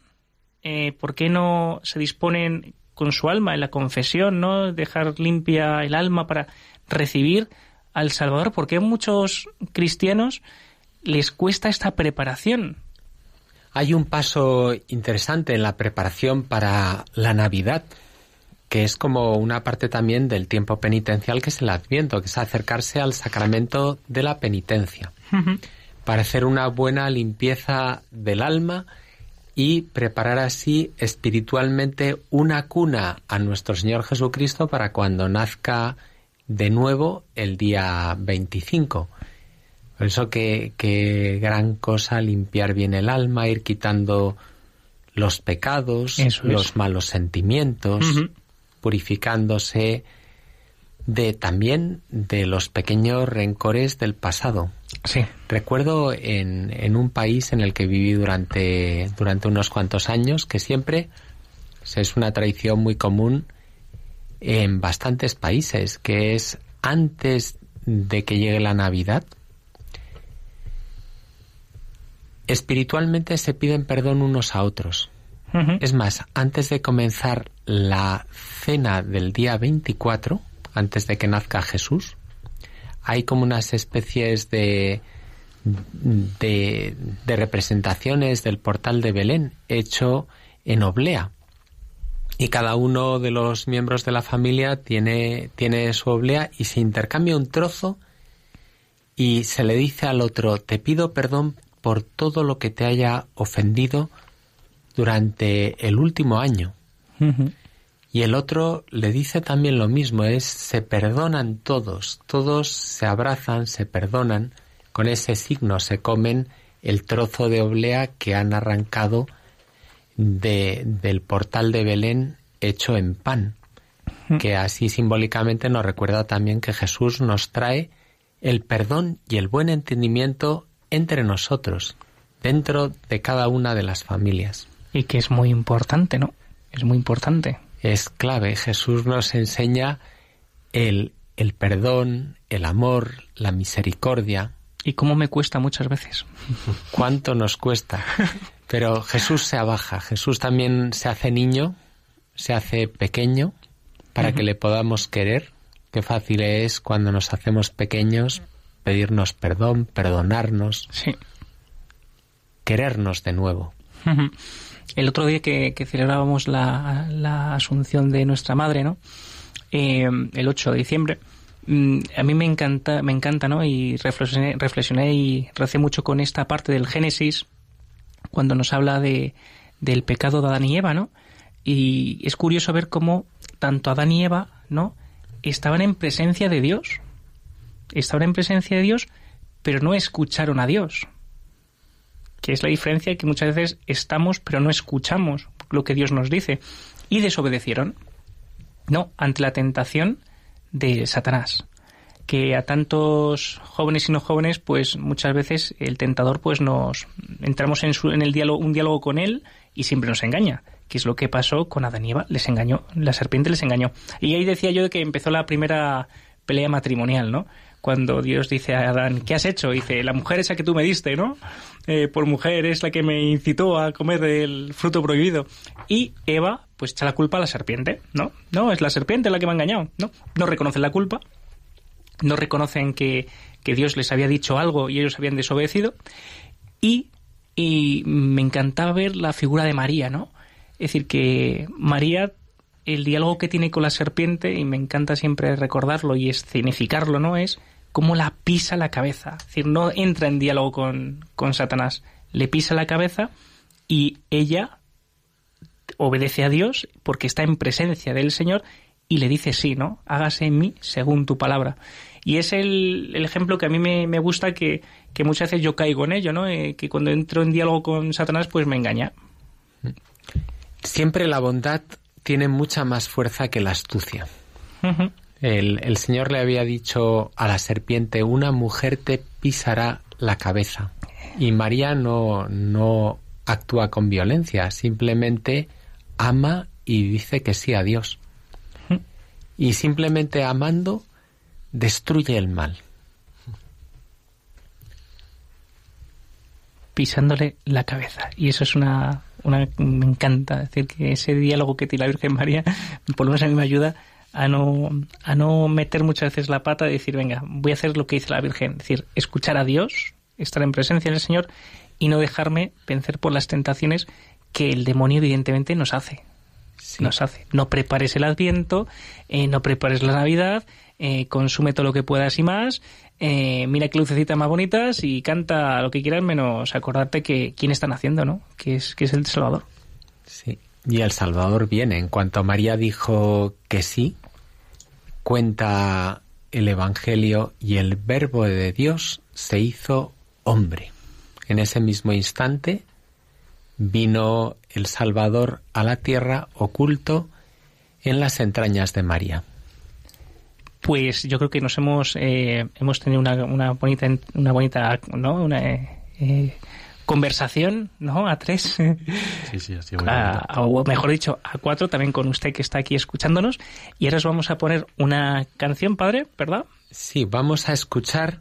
B: eh, por qué no se disponen con su alma en la confesión, no dejar limpia el alma para recibir al Salvador, porque a muchos cristianos les cuesta esta preparación.
D: Hay un paso interesante en la preparación para la Navidad, que es como una parte también del tiempo penitencial que es el Adviento, que es acercarse al sacramento de la penitencia, para hacer una buena limpieza del alma y preparar así espiritualmente una cuna a nuestro Señor Jesucristo para cuando nazca de nuevo el día 25. Por eso que, gran cosa limpiar bien el alma, ir quitando los pecados, los malos sentimientos, purificándose de también de los pequeños rencores del pasado.
B: Sí.
D: Recuerdo en, en, un país en el que viví durante, durante unos cuantos años que siempre es una tradición muy común en bastantes países, que es antes de que llegue la Navidad, espiritualmente se piden perdón unos a otros. Es más, antes de comenzar la cena del día 24, antes de que nazca Jesús, hay como unas especies de, de, representaciones del portal de Belén hecho en oblea. Y cada uno de los miembros de la familia tiene, tiene su oblea y se intercambia un trozo y se le dice al otro, te pido perdón por todo lo que te haya ofendido durante el último año. Y el otro le dice también lo mismo, es se perdonan todos, todos se abrazan, se perdonan, con ese signo se comen el trozo de oblea que han arrancado de, del portal de Belén hecho en pan, que así simbólicamente nos recuerda también que Jesús nos trae el perdón y el buen entendimiento entre nosotros, dentro de cada una de las familias
B: y que es muy importante, ¿no? Es muy importante.
D: Es clave. Jesús nos enseña el, el perdón, el amor, la misericordia.
B: Y cómo me cuesta muchas veces.
D: ¿Cuánto nos cuesta? Pero Jesús se abaja, Jesús también se hace niño, se hace pequeño para que le podamos querer. Qué fácil es cuando nos hacemos pequeños pedirnos perdón, perdonarnos,
B: sí.
D: querernos de nuevo.
B: El otro día que, celebrábamos la, asunción de nuestra madre, ¿no? Eh, el 8 de diciembre, mm, a mí me encanta, me encanta, ¿no? Y reflexioné, reflexioné y recé mucho con esta parte del Génesis, cuando nos habla de, del pecado de Adán y Eva, ¿no? Y es curioso ver cómo tanto Adán y Eva, ¿no? Estaban en presencia de Dios. Estaban en presencia de Dios, pero no escucharon a Dios. Que es la diferencia que muchas veces estamos, pero no escuchamos lo que Dios nos dice. Y desobedecieron. No, ante la tentación de Satanás que a tantos jóvenes y no jóvenes, pues muchas veces el tentador, pues nos entramos en, su, en el diálogo, un diálogo con él y siempre nos engaña, que es lo que pasó con Adán y Eva, les engañó, la serpiente les engañó. Y ahí decía yo que empezó la primera pelea matrimonial, ¿no? Cuando Dios dice a Adán, ¿qué has hecho? Dice, la mujer esa que tú me diste, ¿no? Eh, por mujer es la que me incitó a comer el fruto prohibido. Y Eva, pues echa la culpa a la serpiente, ¿no? No, es la serpiente la que me ha engañado, ¿no? No reconoce la culpa, no reconocen que, Dios les había dicho algo y ellos habían desobedecido. Y, y, me encantaba ver la figura de María, ¿no? Es decir, que María, el diálogo que tiene con la serpiente, y me encanta siempre recordarlo y escenificarlo, ¿no? Es cómo la pisa la cabeza. Es decir, no entra en diálogo con, con Satanás, le pisa la cabeza y ella obedece a Dios porque está en presencia del Señor y le dice sí, ¿no? Hágase en mí según tu palabra. Y es el, ejemplo que a mí me, gusta que, muchas veces yo caigo en ello, ¿no? Eh, que cuando entro en diálogo con Satanás, pues me engaña.
D: Siempre la bondad tiene mucha más fuerza que la astucia. El, Señor le había dicho a la serpiente, una mujer te pisará la cabeza. Y María no, no actúa con violencia, simplemente ama y dice que sí a Dios. Y simplemente amando destruye el mal.
B: Pisándole la cabeza. Y eso es una, una me encanta. decir, que ese diálogo que tiene la Virgen María, por lo menos a mí me ayuda a no, a no meter muchas veces la pata y decir, venga, voy a hacer lo que dice la Virgen. Es decir, escuchar a Dios, estar en presencia del Señor y no dejarme vencer por las tentaciones que el demonio evidentemente nos hace. Nos hace. No prepares el adviento, eh, no prepares la Navidad, eh, consume todo lo que puedas y más, eh, mira qué lucecitas más bonitas y canta lo que quieras menos acordarte que quién están haciendo, ¿no? Que es, que es el Salvador.
D: Sí, y el Salvador viene. En cuanto María dijo que sí, cuenta el Evangelio y el Verbo de Dios se hizo hombre. En ese mismo instante vino el Salvador a la tierra oculto en las entrañas de María
B: pues yo creo que nos hemos eh, hemos tenido una, una bonita una bonita no una eh, conversación no a tres.
E: Sí sí así
B: o mejor dicho a cuatro también con usted que está aquí escuchándonos. Y ahora os vamos a poner una canción padre verdad
D: sí vamos a escuchar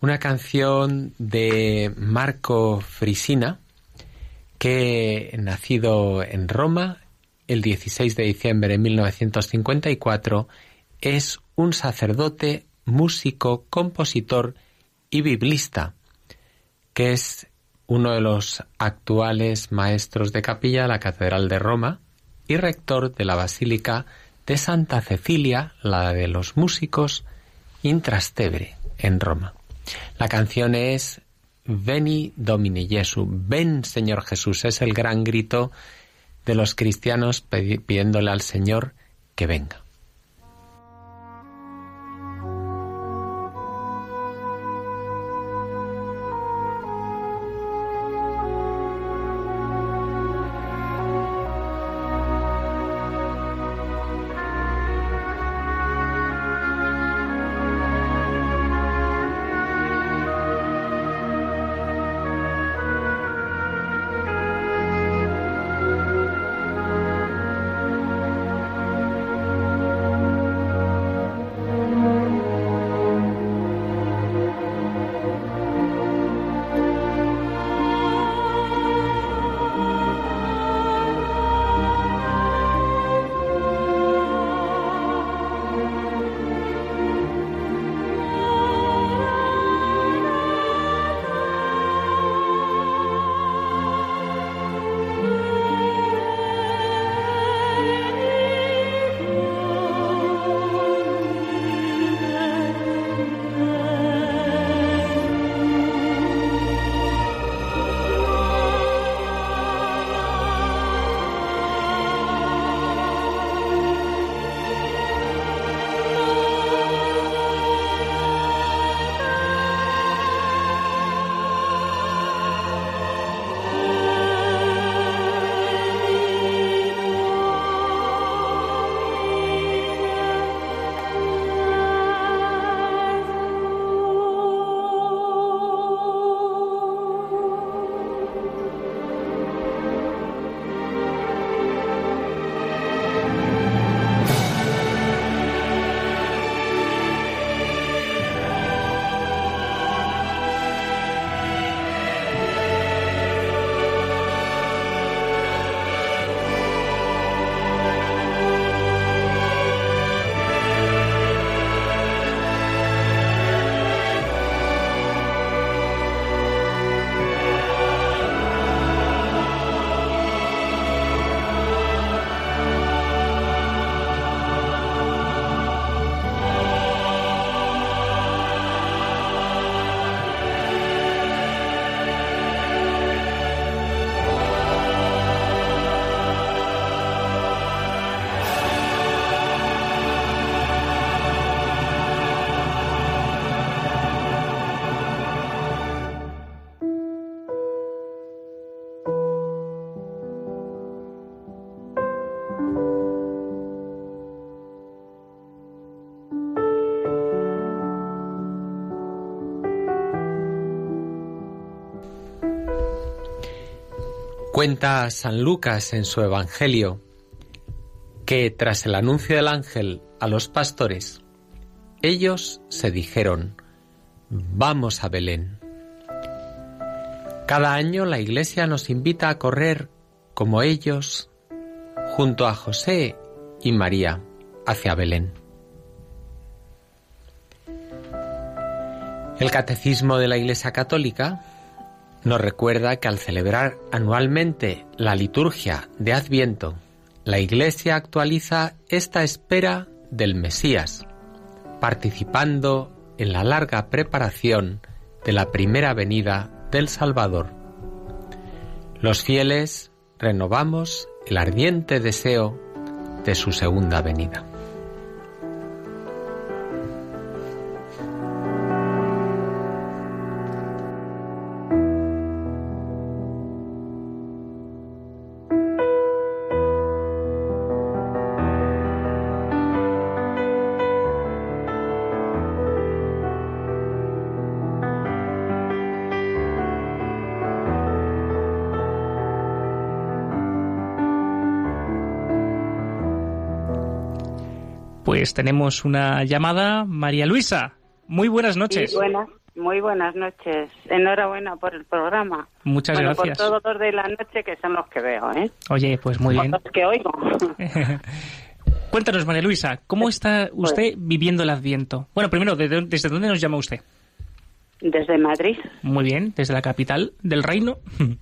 D: una canción de Marco Frisina que nacido en Roma el 16 de diciembre de 1954 es un sacerdote, músico, compositor y biblista, que es uno de los actuales maestros de capilla de la Catedral de Roma y rector de la Basílica de Santa Cecilia, la de los músicos, in Trastevere, en Roma. La canción es Veni Domini Jesu, ven Señor Jesús, es el gran grito de los cristianos pidiéndole al Señor que venga. Cuenta San Lucas en su Evangelio que tras el anuncio del ángel a los pastores, ellos se dijeron, vamos a Belén. Cada año la Iglesia nos invita a correr como ellos junto a José y María hacia Belén. El Catecismo de la Iglesia Católica nos recuerda que al celebrar anualmente la liturgia de Adviento, la Iglesia actualiza esta espera del Mesías, participando en la larga preparación de la primera venida del Salvador. Los fieles renovamos el ardiente deseo de su segunda venida.
B: Pues tenemos una llamada. María Luisa, muy buenas noches.
J: Sí, buenas, muy buenas noches. Enhorabuena por el programa.
B: Muchas
J: bueno,
B: gracias.
J: por todos los de la noche que son los que veo, ¿eh?
B: Oye, pues muy bien.
J: los que oigo.
B: Cuéntanos, María Luisa, ¿cómo está
J: Pues
B: usted viviendo el Adviento? Bueno, primero, ¿de dó- ¿desde dónde nos llama usted?
J: Desde Madrid.
B: Muy bien, desde la capital del reino.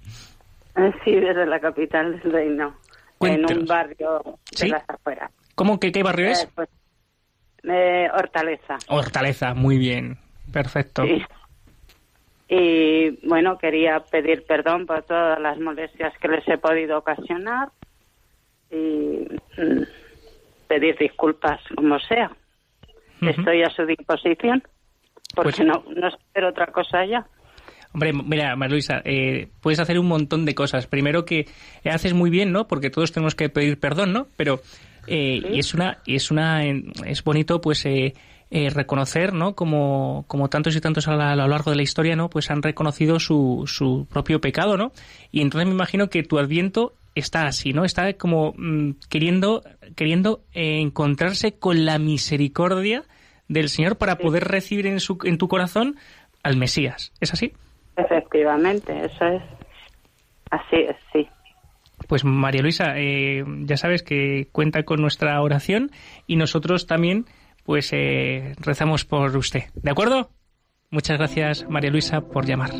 J: Eh, Sí, desde la capital del reino. En un barrio de
B: ¿Sí?
J: las afueras.
B: ¿Cómo que qué barrio es?
J: Eh, pues, eh, Hortaleza.
B: Hortaleza, muy bien. Perfecto.
J: Sí. Y bueno, quería pedir perdón por todas las molestias que les he podido ocasionar y mm, pedir disculpas como sea. Estoy a su disposición porque
B: Pues-
J: no, no espero otra cosa ya.
B: Hombre, mira, María Luisa, eh, puedes hacer un montón de cosas. Primero que haces muy bien, ¿no? Porque todos tenemos que pedir perdón, ¿no? Pero eh, y es una, y es una, es bonito, pues eh, eh, reconocer, ¿no? Como, como tantos y tantos a, la- a lo largo de la historia, ¿no? Pues han reconocido su, su propio pecado, ¿no? Y entonces me imagino que tu Adviento está así, ¿no? Está como mm, queriendo, queriendo eh, encontrarse con la misericordia del Señor para poder recibir en, su, en tu corazón al Mesías. ¿Es así?
J: Efectivamente, eso es. Así es, sí.
B: Pues María Luisa, eh, ya sabes que cuenta con nuestra oración y nosotros también, pues eh, rezamos por usted. ¿De acuerdo? Muchas gracias, María Luisa, por llamar.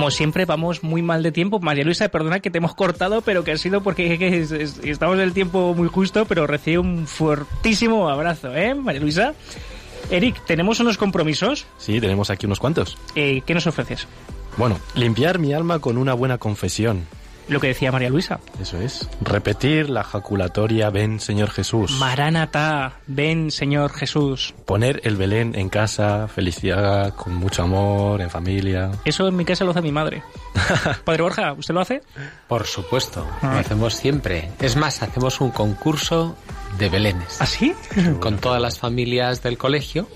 B: Como siempre, vamos muy mal de tiempo. María Luisa, perdona que te hemos cortado, pero que ha sido porque que es- es- estamos en el tiempo muy justo, pero recibe un fuertísimo abrazo, ¿eh, María Luisa? Eric, tenemos unos compromisos.
E: Sí, tenemos aquí unos cuantos.
B: Eh, ¿Qué nos ofreces?
E: Bueno, limpiar mi alma con una buena confesión.
B: Lo que decía María Luisa.
E: Eso es. Repetir la jaculatoria Ven Señor Jesús.
B: Maranatá, ven Señor Jesús.
E: Poner el Belén en casa, felicidad, con mucho amor, en familia.
B: Eso en mi casa lo hace mi madre. Padre Borja, ¿usted lo hace?
D: Por supuesto,
B: Ah.
D: lo hacemos siempre. Es más, hacemos un concurso de belenes.
B: ¿Ah, sí?
D: Con todas las familias del colegio.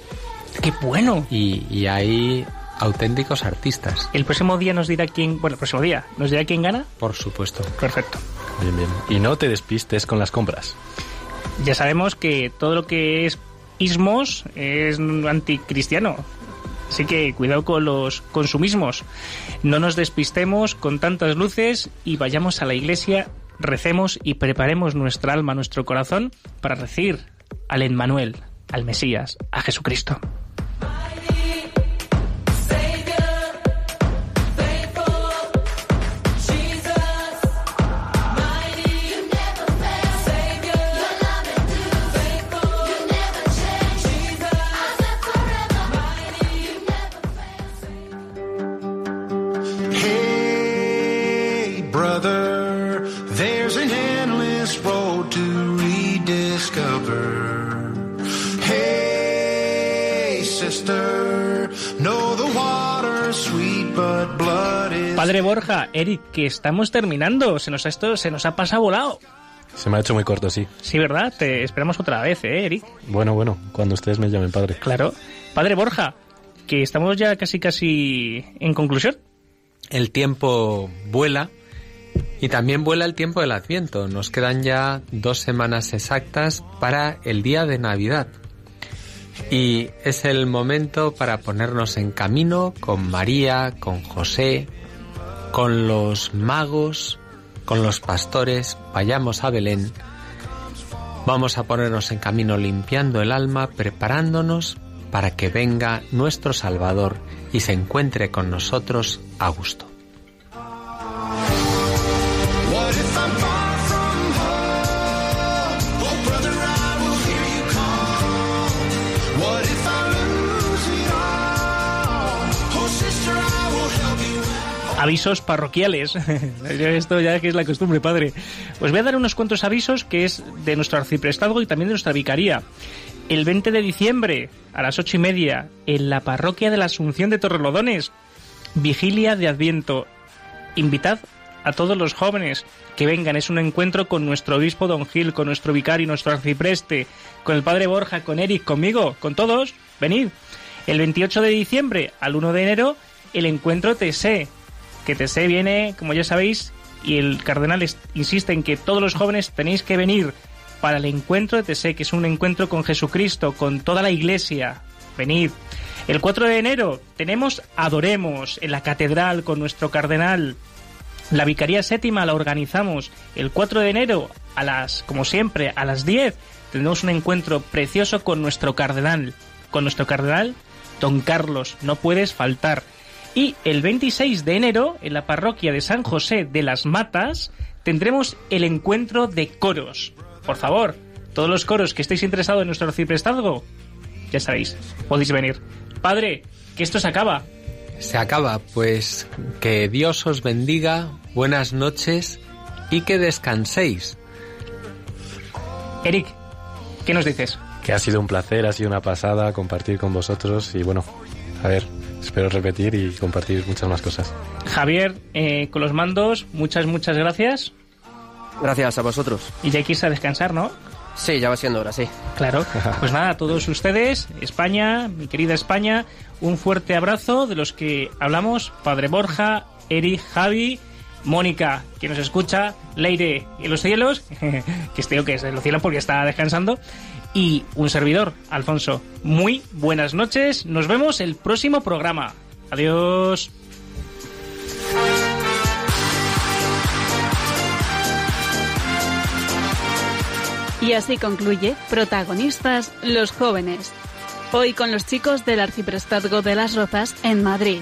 B: ¡Qué bueno!
D: Y, y hay auténticos artistas.
B: El próximo día nos dirá quién... Bueno, el próximo día nos dirá quién gana.
D: Por supuesto.
B: Perfecto.
E: Bien, bien. Y no te despistes con las compras.
B: Ya sabemos que todo lo que es ismos es anticristiano. Así que cuidado con los consumismos. No nos despistemos con tantas luces y vayamos a la iglesia, recemos y preparemos nuestra alma, nuestro corazón para recibir al Emmanuel, al Mesías, a Jesucristo. Padre Borja, Eric, que estamos terminando. Se nos ha, esto, se nos ha pasado volado.
E: Se me ha hecho muy corto, sí.
B: Sí, ¿verdad? Te esperamos otra vez, ¿eh, Eric?
E: Bueno, bueno, cuando ustedes me llamen padre.
B: Claro. Padre Borja, que estamos ya casi casi en conclusión.
D: El tiempo vuela y también vuela el tiempo del Adviento. Nos quedan ya dos semanas exactas para el día de Navidad. Y es el momento para ponernos en camino con María, con José, con los magos, con los pastores. Vayamos a Belén. Vamos a ponernos en camino limpiando el alma, preparándonos para que venga nuestro Salvador y se encuentre con nosotros a gusto.
B: Avisos parroquiales. Esto ya que es la costumbre, padre. Os voy a dar unos cuantos avisos que es de nuestro arciprestazgo y también de nuestra vicaría. El 20 de diciembre, a las ocho y media, en la parroquia de la Asunción de Torrelodones, vigilia de Adviento. Invitad a todos los jóvenes que vengan. Es un encuentro con nuestro obispo Don Gil, con nuestro vicario, nuestro arcipreste, con el padre Borja, con Eric, conmigo, con todos. Venid. El 28 de diciembre al 1 de enero, el encuentro TC. Que TC viene, como ya sabéis, y el cardenal insiste en que todos los jóvenes tenéis que venir para el encuentro de TC, que es un encuentro con Jesucristo, con toda la iglesia. Venid. El 4 de enero tenemos Adoremos en la catedral con nuestro cardenal. La Vicaría Séptima la organizamos el 4 de enero a las, como siempre, a las 10. Tendremos un encuentro precioso con nuestro cardenal. Con nuestro cardenal, don Carlos. No puedes faltar. Y el 26 de enero, en la parroquia de San José de las Matas, tendremos el encuentro de coros. Por favor, todos los coros que estéis interesados en nuestro arciprestazgo, ya sabéis, podéis venir. Padre, que esto se acaba.
D: Se acaba, pues que Dios os bendiga, buenas noches y que descanséis.
B: Eric, ¿qué nos dices?
E: Que ha sido un placer, ha sido una pasada compartir con vosotros y bueno, a ver, espero repetir y compartir muchas más cosas.
B: Javier, eh, con los mandos, muchas, muchas gracias.
F: Gracias a vosotros.
B: Y ya irse a descansar, ¿no?
F: Sí, ya va siendo hora, sí.
B: Claro. Pues nada, a todos ustedes, España, mi querida España, un fuerte abrazo de los que hablamos, Padre Borja, Eric, Javi, Mónica, que nos escucha, Leire en los cielos, que este que es en los cielos porque está descansando, y un servidor, Alfonso. Muy buenas noches, nos vemos el próximo programa. Adiós.
A: Y así concluye Protagonistas los jóvenes. Hoy con los chicos del Arciprestazgo de las Rozas en Madrid.